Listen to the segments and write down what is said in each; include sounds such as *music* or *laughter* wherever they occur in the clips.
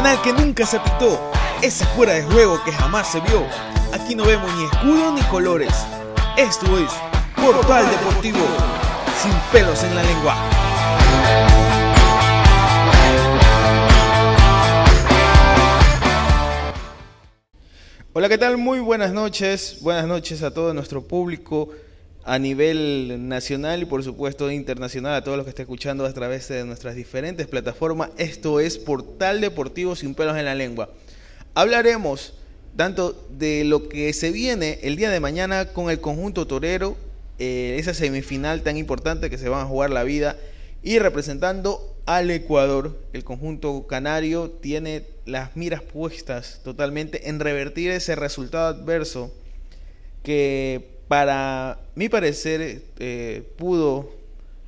penal que nunca se pitó, ese fuera de juego que jamás se vio. Aquí no vemos ni escudo ni colores. Esto es Portal Deportivo, sin pelos en la lengua. Hola, ¿qué tal? Muy buenas noches. Buenas noches a todo nuestro público a nivel nacional y por supuesto internacional a todos los que estén escuchando a través de nuestras diferentes plataformas. Esto es Portal Deportivo sin pelos en la lengua. Hablaremos tanto de lo que se viene el día de mañana con el conjunto torero, eh, esa semifinal tan importante que se van a jugar la vida y representando al Ecuador, el conjunto canario tiene las miras puestas totalmente en revertir ese resultado adverso que para mi parecer, eh, pudo,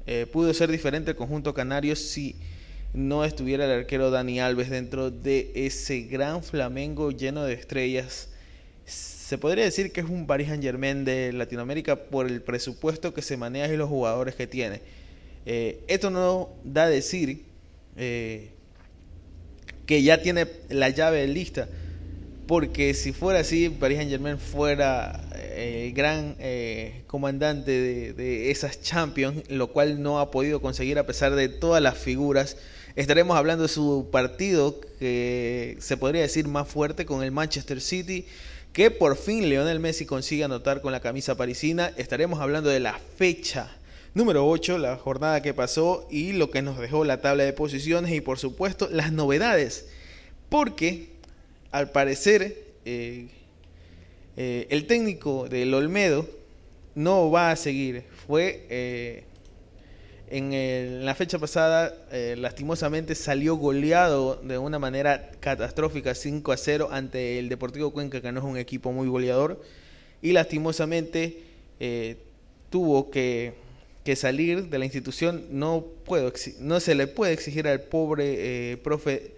eh, pudo ser diferente el conjunto canario si no estuviera el arquero Dani Alves dentro de ese gran Flamengo lleno de estrellas. Se podría decir que es un Paris Saint Germain de Latinoamérica por el presupuesto que se maneja y los jugadores que tiene. Eh, esto no da a decir que ya tiene la llave lista porque si fuera así, Paris Saint Germain fuera eh, el gran eh, comandante de, esas Champions, lo cual no ha podido conseguir a pesar de todas las figuras. Estaremos hablando de su partido, que se podría decir más fuerte, con el Manchester City, que por fin Lionel Messi consigue anotar con la camisa parisina. Estaremos hablando de la fecha número 8, la jornada que pasó y lo que nos dejó la tabla de posiciones y por supuesto las novedades. Porque al parecer, eh, eh, el técnico del Olmedo no va a seguir. Fue eh, en, la fecha pasada, lastimosamente salió goleado de una manera catastrófica 5 a 0 ante el Deportivo Cuenca, que no es un equipo muy goleador. Y lastimosamente tuvo que, salir de la institución. No, puedo, no se le puede exigir al pobre profe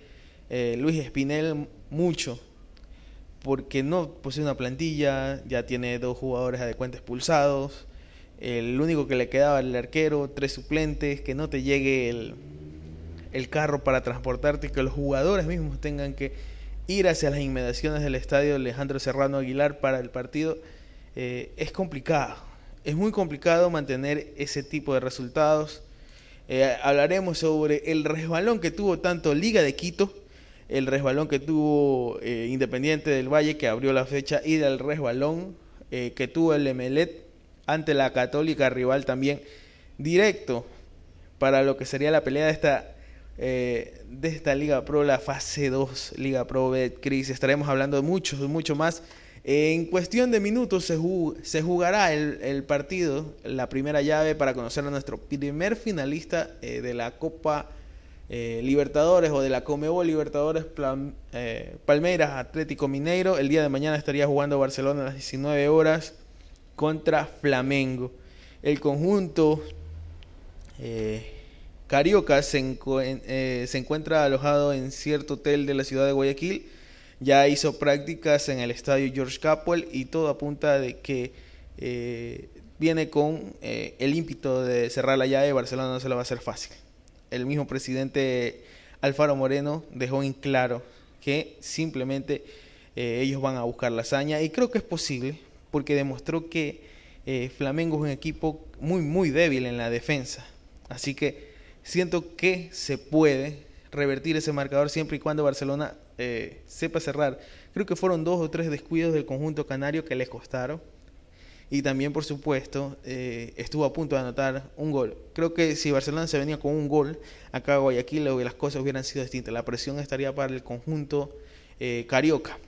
Luis Espinel mucho, porque no posee una plantilla, ya tiene dos jugadores adecuentes expulsados, el único que le quedaba el arquero, tres suplentes, que no te llegue el, el carro para transportarte que los jugadores mismos tengan que ir hacia las inmediaciones del estadio Alejandro Serrano Aguilar para el partido, eh, es complicado. Es muy complicado mantener ese tipo de resultados. Eh, hablaremos sobre el resbalón que tuvo tanto Liga de Quito el resbalón que tuvo eh, Independiente del Valle, que abrió la fecha, y del resbalón eh, que tuvo el Emelet ante la Católica rival también directo para lo que sería la pelea de esta eh, de esta Liga Pro, la fase 2 Liga Pro Betcris. Estaremos hablando de mucho, mucho más. En cuestión de minutos se, se jugará el, el, partido, la primera llave para conocer a nuestro primer finalista de la Copa eh, Libertadores o de la Comebol Libertadores eh, Palmeiras Atlético Mineiro. El día de mañana estaría jugando Barcelona a las 19 horas contra Flamengo. El conjunto eh, Carioca se, se, encuentra alojado en cierto hotel de la ciudad de Guayaquil. Ya hizo prácticas en el estadio George Capwell y todo apunta de que viene con el ímpito de cerrar la llave. Barcelona no se lo va a hacer fácil el mismo presidente Alfaro Moreno dejó en claro que simplemente eh, ellos van a buscar la hazaña y creo que es posible porque demostró que eh, Flamengo es un equipo muy muy débil en la defensa. Así que siento que se puede revertir ese marcador siempre y cuando Barcelona eh, sepa cerrar. Creo que fueron dos o tres descuidos del conjunto canario que les costaron y también, por supuesto, eh, estuvo a punto de anotar un gol. Creo que si Barcelona se venía con un gol acá a Guayaquil, las cosas hubieran sido distintas. La presión estaría para el conjunto eh, carioca.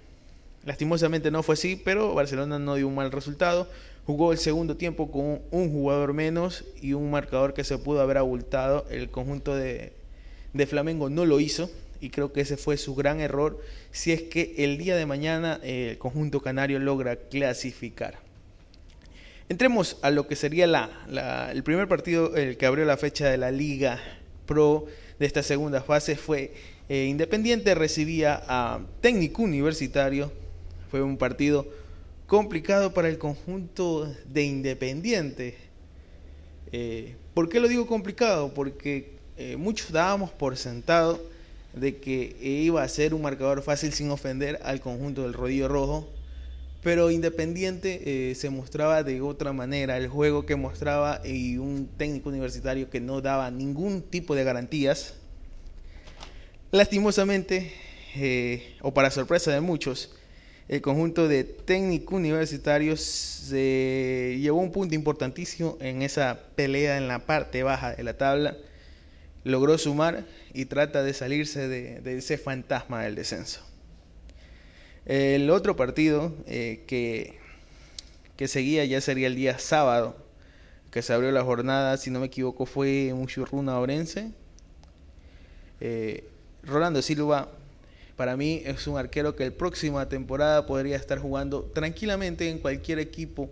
Lastimosamente no fue así, pero Barcelona no dio un mal resultado. Jugó el segundo tiempo con un jugador menos y un marcador que se pudo haber abultado. El conjunto de, Flamengo no lo hizo y creo que ese fue su gran error si es que el día de mañana eh, el conjunto canario logra clasificar. Entremos a lo que sería la, el primer partido, el que abrió la fecha de la Liga Pro de esta segunda fase fue eh, Independiente recibía a Técnico Universitario. Fue un partido complicado para el conjunto de Independiente. Eh, ¿Por qué lo digo complicado? Porque eh, muchos dábamos por sentado de que iba a ser un marcador fácil sin ofender al conjunto del rodillo rojo. Pero Independiente eh, se mostraba de otra manera, el juego que mostraba y un técnico universitario que no daba ningún tipo de garantías. Lastimosamente, eh, o para sorpresa de muchos, el conjunto de técnicos universitarios se llevó un punto importantísimo en esa pelea en la parte baja de la tabla. Logró sumar y trata de salirse de, ese fantasma del descenso. El otro partido eh, que, que seguía ya sería el día sábado, que se abrió la jornada, si no me equivoco, fue Muchurruna Orense. Eh, Rolando Silva para mí es un arquero que el próxima temporada podría estar jugando tranquilamente en cualquier equipo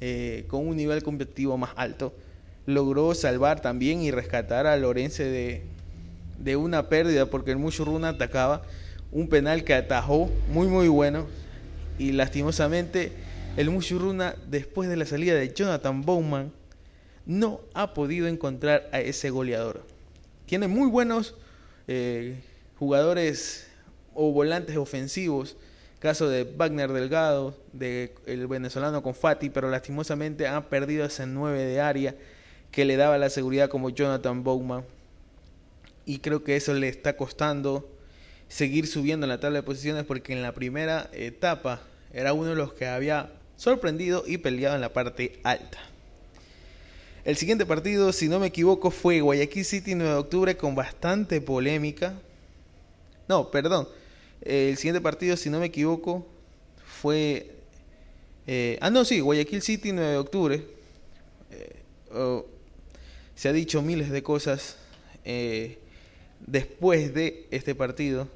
eh, con un nivel competitivo más alto. Logró salvar también y rescatar a Lorense de, de una pérdida porque el Muchurruna atacaba un penal que atajó muy muy bueno y lastimosamente el Muchurruna después de la salida de Jonathan Bowman no ha podido encontrar a ese goleador. Tiene muy buenos eh, jugadores o volantes ofensivos, caso de Wagner Delgado, de el venezolano Confati, pero lastimosamente han perdido ese 9 de área que le daba la seguridad como Jonathan Bowman. Y creo que eso le está costando seguir subiendo en la tabla de posiciones porque en la primera etapa era uno de los que había sorprendido y peleado en la parte alta. El siguiente partido, si no me equivoco, fue Guayaquil City 9 de octubre con bastante polémica. No, perdón, el siguiente partido, si no me equivoco, fue... Eh, ah, no, sí, Guayaquil City, 9 de octubre. Eh, oh, se ha dicho miles de cosas eh, después de este partido.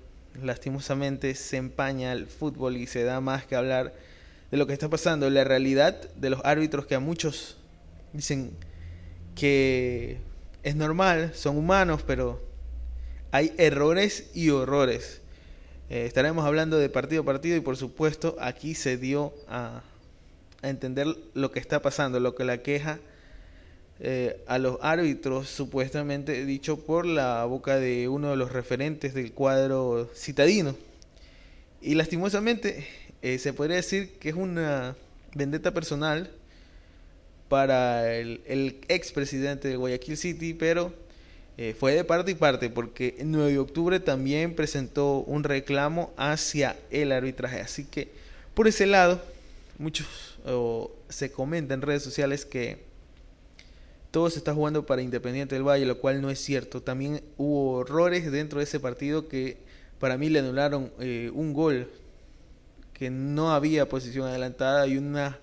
Lastimosamente se empaña el fútbol y se da más que hablar de lo que está pasando. La realidad de los árbitros que a muchos dicen que es normal, son humanos, pero hay errores y horrores. Eh, estaremos hablando de partido a partido y por supuesto aquí se dio a, entender lo que está pasando, lo que la queja eh, a los árbitros supuestamente dicho por la boca de uno de los referentes del cuadro citadino. Y lastimosamente eh, se podría decir que es una vendetta personal para el, el expresidente de Guayaquil City, pero eh, fue de parte y parte porque el 9 de octubre también presentó un reclamo hacia el arbitraje. Así que por ese lado, muchos se comenta en redes sociales que todo se está jugando para Independiente del Valle, lo cual no es cierto. También hubo errores dentro de ese partido que para mí le anularon eh, un gol que no había posición adelantada y una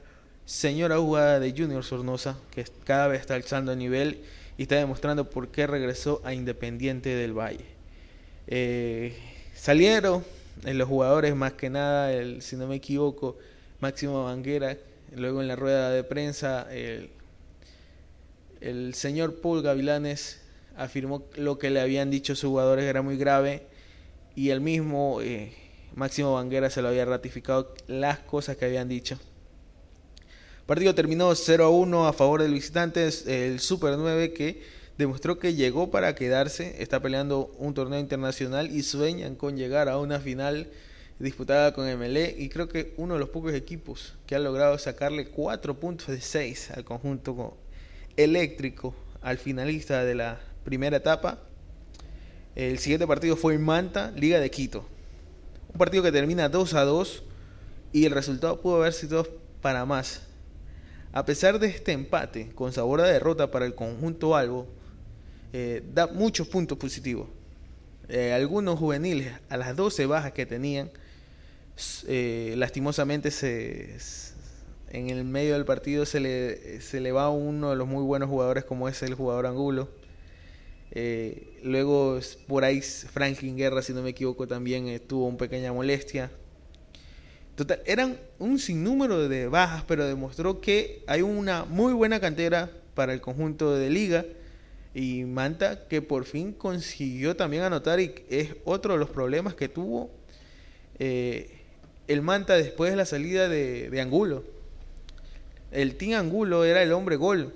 señora jugada de Junior Sornosa que cada vez está alzando el nivel y está demostrando por qué regresó a Independiente del Valle. Eh, salieron en los jugadores más que nada, el, si no me equivoco, Máximo Banguera, luego en la rueda de prensa el, el señor Paul Gavilanes afirmó lo que le habían dicho sus jugadores era muy grave y el mismo eh, Máximo Banguera se lo había ratificado las cosas que habían dicho. Partido terminó 0 a 1 a favor del visitante, el Super 9 que demostró que llegó para quedarse, está peleando un torneo internacional y sueñan con llegar a una final disputada con MLE y creo que uno de los pocos equipos que ha logrado sacarle 4 puntos de 6 al conjunto eléctrico al finalista de la primera etapa. El siguiente partido fue en Manta, Liga de Quito. Un partido que termina 2 a 2 y el resultado pudo haber sido para más. A pesar de este empate con sabor a derrota para el conjunto Albo, eh, da muchos puntos positivos. Eh, algunos juveniles, a las 12 bajas que tenían, eh, lastimosamente se, en el medio del partido se le, se le va uno de los muy buenos jugadores como es el jugador Angulo. luego por ahí Franklin Guerra, si no me equivoco, también tuvo una pequeña molestia. Total, eran un sinnúmero de bajas, pero demostró que hay una muy buena cantera para el conjunto de liga. Y Manta que por fin consiguió también anotar y es otro de los problemas que tuvo eh, el Manta después de la salida de, de Angulo. El Team Angulo era el hombre gol.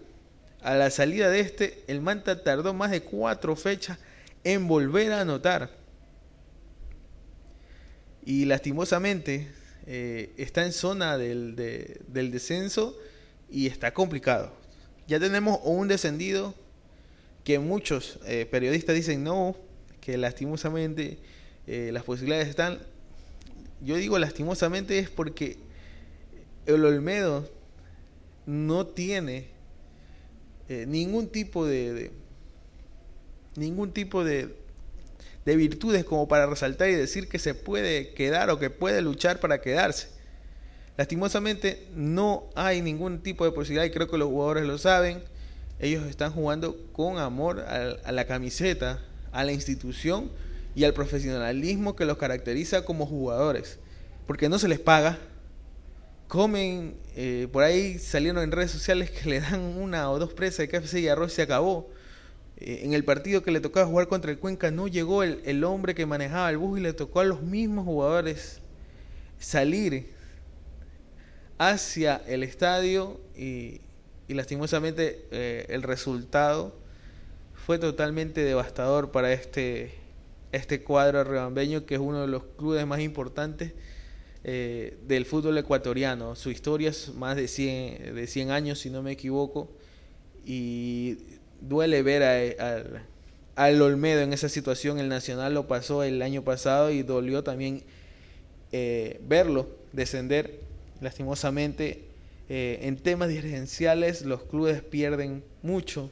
A la salida de este, el Manta tardó más de cuatro fechas en volver a anotar. y lastimosamente está en zona del, del descenso y está complicado. Ya tenemos un descendido que muchos periodistas dicen no, que lastimosamente las posibilidades están. Yo digo lastimosamente es porque el Olmedo no tiene eh, ningún tipo de, ningún tipo de, de virtudes como para resaltar y decir que se puede quedar o que puede luchar para quedarse. Lastimosamente no hay ningún tipo de posibilidad y creo que los jugadores lo saben. Ellos están jugando con amor a la camiseta, a la institución y al profesionalismo que los caracteriza como jugadores. Porque no se les paga, comen, eh, por ahí salieron en redes sociales que *laughs* le dan una o dos presas de KFC y arroz y se acabó. Eh, en el partido que le tocaba jugar contra el Cuenca no llegó el, el, hombre que manejaba el bus y le tocó a los mismos jugadores salir hacia el estadio y, y lastimosamente eh, el resultado fue totalmente devastador para este, este cuadro rebambeño que es uno de los clubes más importantes eh, del fútbol ecuatoriano. Su historia es más de 100, de 100 años, si no me equivoco, y duele ver a, al Olmedo en esa situación. El Nacional lo pasó el año pasado y dolió también eh, verlo descender. Lastimosamente, eh, en temas dirigenciales los clubes pierden mucho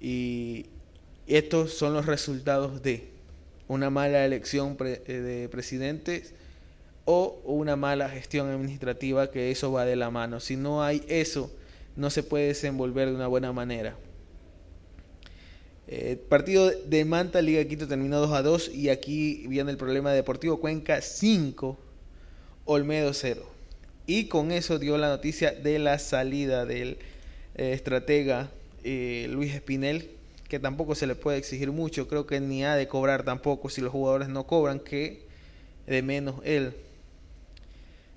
y estos son los resultados de una mala elección de presidentes o una mala gestión administrativa, que eso va de la mano. Si no hay eso, no se puede desenvolver de una buena manera. Eh, partido de Manta, Liga Quito terminó 2 a 2 y aquí viene el problema de Deportivo Cuenca 5, Olmedo 0. Y con eso dio la noticia de la salida del eh, estratega eh, Luis Espinel, que tampoco se le puede exigir mucho, creo que ni ha de cobrar tampoco si los jugadores no cobran, que de menos él.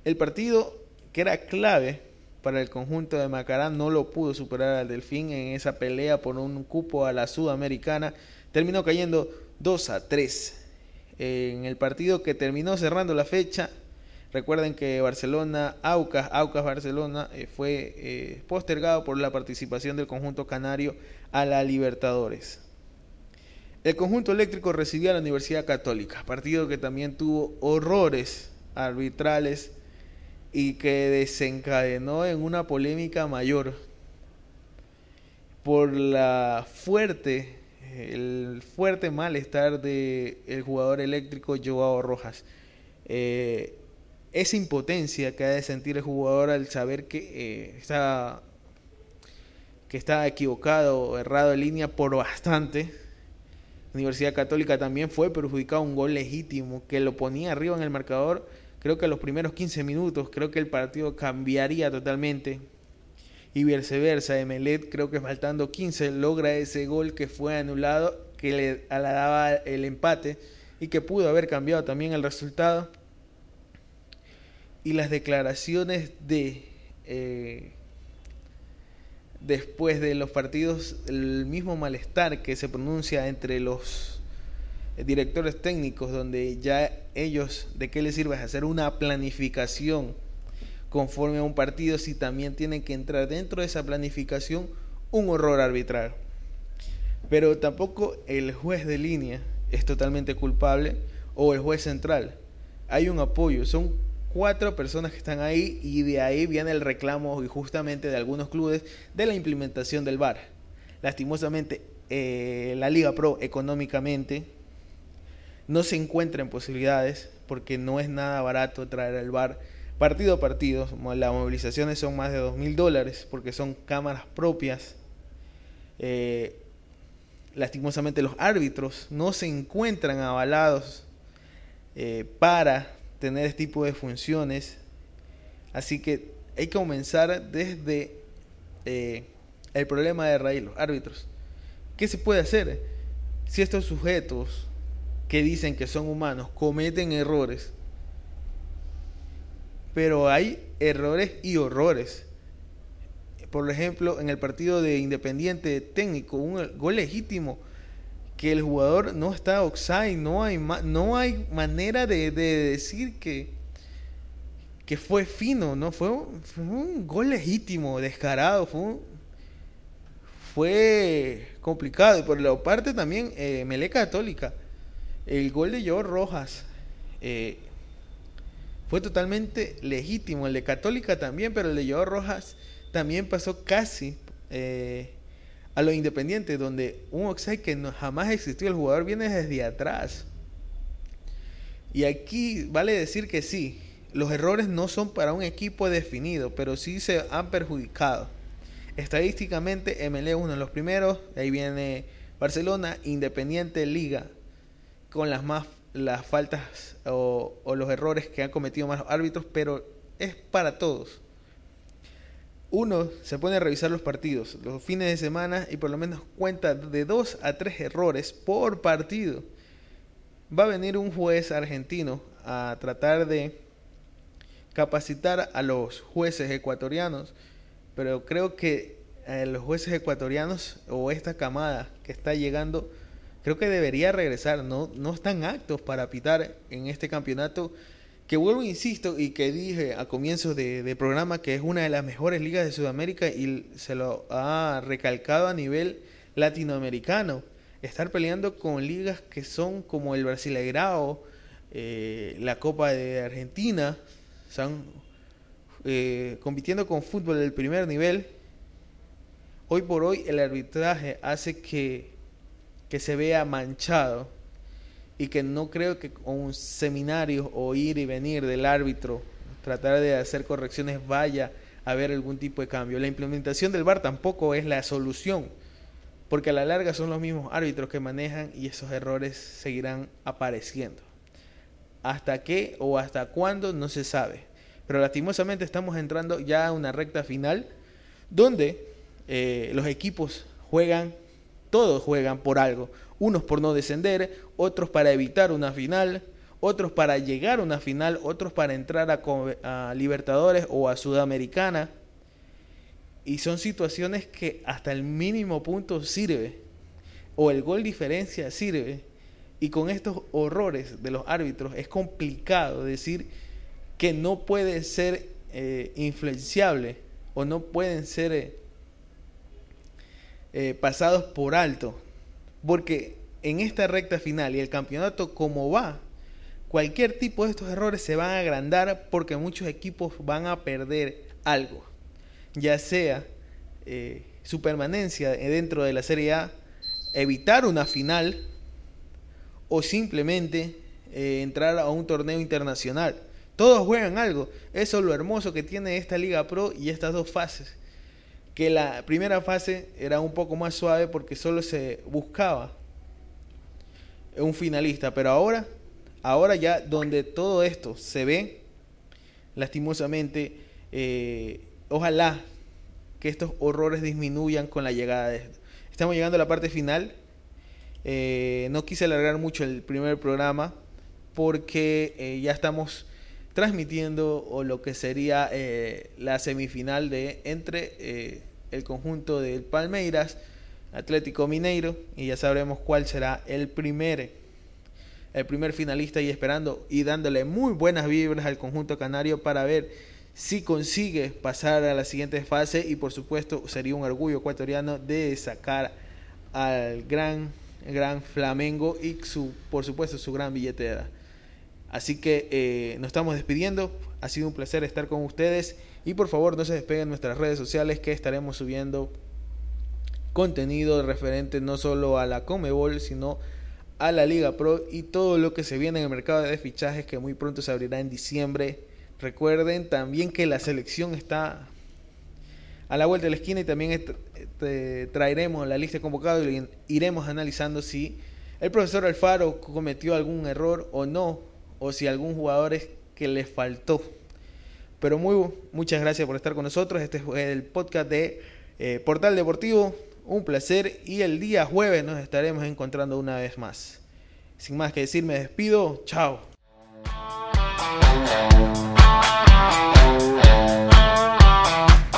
El partido que era clave para el conjunto de Macará no lo pudo superar al Delfín en esa pelea por un cupo a la Sudamericana. Terminó cayendo 2 a 3. En el partido que terminó cerrando la fecha, recuerden que Barcelona, Aucas, Aucas Barcelona eh, fue eh, postergado por la participación del conjunto canario a la Libertadores. El conjunto eléctrico recibió a la Universidad Católica, partido que también tuvo horrores arbitrales y que desencadenó en una polémica mayor por la fuerte el fuerte malestar de el jugador eléctrico Joao Rojas. Eh, esa impotencia que ha de sentir el jugador al saber que eh, está que está equivocado o errado en línea por bastante. Universidad Católica también fue perjudicado un gol legítimo que lo ponía arriba en el marcador Creo que los primeros 15 minutos, creo que el partido cambiaría totalmente. Y viceversa, Emelet creo que faltando 15 logra ese gol que fue anulado, que le daba el empate y que pudo haber cambiado también el resultado. Y las declaraciones de... Eh, después de los partidos, el mismo malestar que se pronuncia entre los directores técnicos donde ya ellos, ¿de qué les sirve hacer una planificación conforme a un partido si también tienen que entrar dentro de esa planificación un horror arbitral? Pero tampoco el juez de línea es totalmente culpable o el juez central. Hay un apoyo, son cuatro personas que están ahí y de ahí viene el reclamo y justamente de algunos clubes de la implementación del VAR. Lastimosamente, eh, la Liga Pro económicamente no se encuentren posibilidades porque no es nada barato traer el bar partido a partido. Las movilizaciones son más de dos mil dólares porque son cámaras propias. Eh, lastimosamente los árbitros no se encuentran avalados eh, para tener este tipo de funciones. Así que hay que comenzar desde eh, el problema de raíz, los árbitros. ¿Qué se puede hacer si estos sujetos que dicen que son humanos cometen errores, pero hay errores y horrores. Por ejemplo, en el partido de Independiente técnico, un gol legítimo que el jugador no está offside, no hay, no hay manera de, decir que, que fue fino, ¿no? Fue, un gol legítimo, descarado, fue, fue complicado. Y por la parte también, eh, Melé Católica, el gol de Joe Rojas eh, fue totalmente legítimo. El de Católica también, pero el de Joe Rojas también pasó casi eh, a lo independiente, donde un offside que jamás existió, el jugador viene desde atrás. Y aquí vale decir que sí, los errores no son para un equipo definido, pero sí se han perjudicado. Estadísticamente, MLE uno de los primeros, ahí viene Barcelona, Independiente, Liga, con las más las faltas o, los errores que han cometido más árbitros, pero es para todos uno se pone a revisar los partidos los fines de semana y por lo menos cuenta de dos a tres errores por partido. Va a venir un juez argentino a tratar de capacitar a los jueces ecuatorianos, pero creo que eh, los jueces ecuatorianos o esta camada que está llegando, creo que debería regresar, no, no están aptos para pitar en este campeonato que vuelvo, insisto, y que dije a comienzos de, programa que es una de las mejores ligas de Sudamérica y se lo ha recalcado a nivel latinoamericano. Estar peleando con ligas que son como el Brasileirao, eh, la Copa de Argentina, están eh, compitiendo con fútbol del primer nivel. Hoy por hoy el arbitraje hace que, que se vea manchado y que no creo que con un seminario o ir y venir del árbitro, tratar de hacer correcciones, vaya a haber algún tipo de cambio. La implementación del VAR tampoco es la solución, porque a la larga son los mismos árbitros que manejan y esos errores seguirán apareciendo. ¿Hasta qué o hasta cuándo? No se sabe. Pero lastimosamente estamos entrando ya a una recta final donde eh, los equipos juegan, todos juegan por algo unos por no descender, otros para evitar una final, otros para llegar a una final, otros para entrar a, Libertadores o a Sudamericana. Y son situaciones que hasta el mínimo punto sirve, o el gol diferencia sirve. Y con estos horrores de los árbitros es complicado decir que no puede ser eh, o no pueden ser eh, pasados por alto porque en esta recta final y el campeonato como va, cualquier tipo de estos errores se van a agrandar porque muchos equipos van a perder algo. Ya sea eh, su permanencia dentro de la Serie A, evitar una final o simplemente eh, entrar a un torneo internacional. Todos juegan algo. Eso es lo hermoso que tiene esta Liga Pro y estas dos fases que la primera fase era un poco más suave porque solo se buscaba un finalista, pero ahora, ahora ya donde todo esto se ve, lastimosamente, eh, ojalá que estos horrores disminuyan con la llegada de esto. Estamos llegando a la parte final. Eh, no quise alargar mucho el primer programa porque eh, ya estamos transmitiendo o lo que sería la semifinal de entre el conjunto del Palmeiras, Atlético Mineiro, y ya sabremos cuál será el primer, el primer finalista y esperando y dándole muy buenas vibras al conjunto canario para ver si consigue pasar a la siguiente fase y por supuesto sería un orgullo ecuatoriano de sacar al gran gran Flamengo y su por supuesto su gran billetera. Así que eh, nos estamos despidiendo. Ha sido un placer estar con ustedes. Y por favor no se despeguen nuestras redes sociales que estaremos subiendo contenido referente no solo a la Comebol, sino a la Liga Pro y todo lo que se viene en el mercado de fichajes que muy pronto se abrirá en diciembre. Recuerden también que la selección está a la vuelta de la esquina y también traeremos la lista de convocados y iremos analizando si el profesor Alfaro cometió algún error o no o si algún jugador es que le faltó. Pero muy muchas gracias por estar con nosotros. Este es el podcast de eh, Portal Deportivo. Un placer y el día jueves nos estaremos encontrando una vez más. Sin más que decir, me despido. Chao.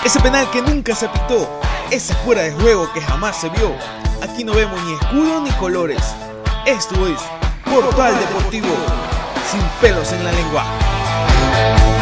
Ese penal que nunca se pitó, ese fuera de juego que jamás se vio Aquí no vemos ni escudo ni colores. Esto es Portal Deportivo, sin pelos en la lengua.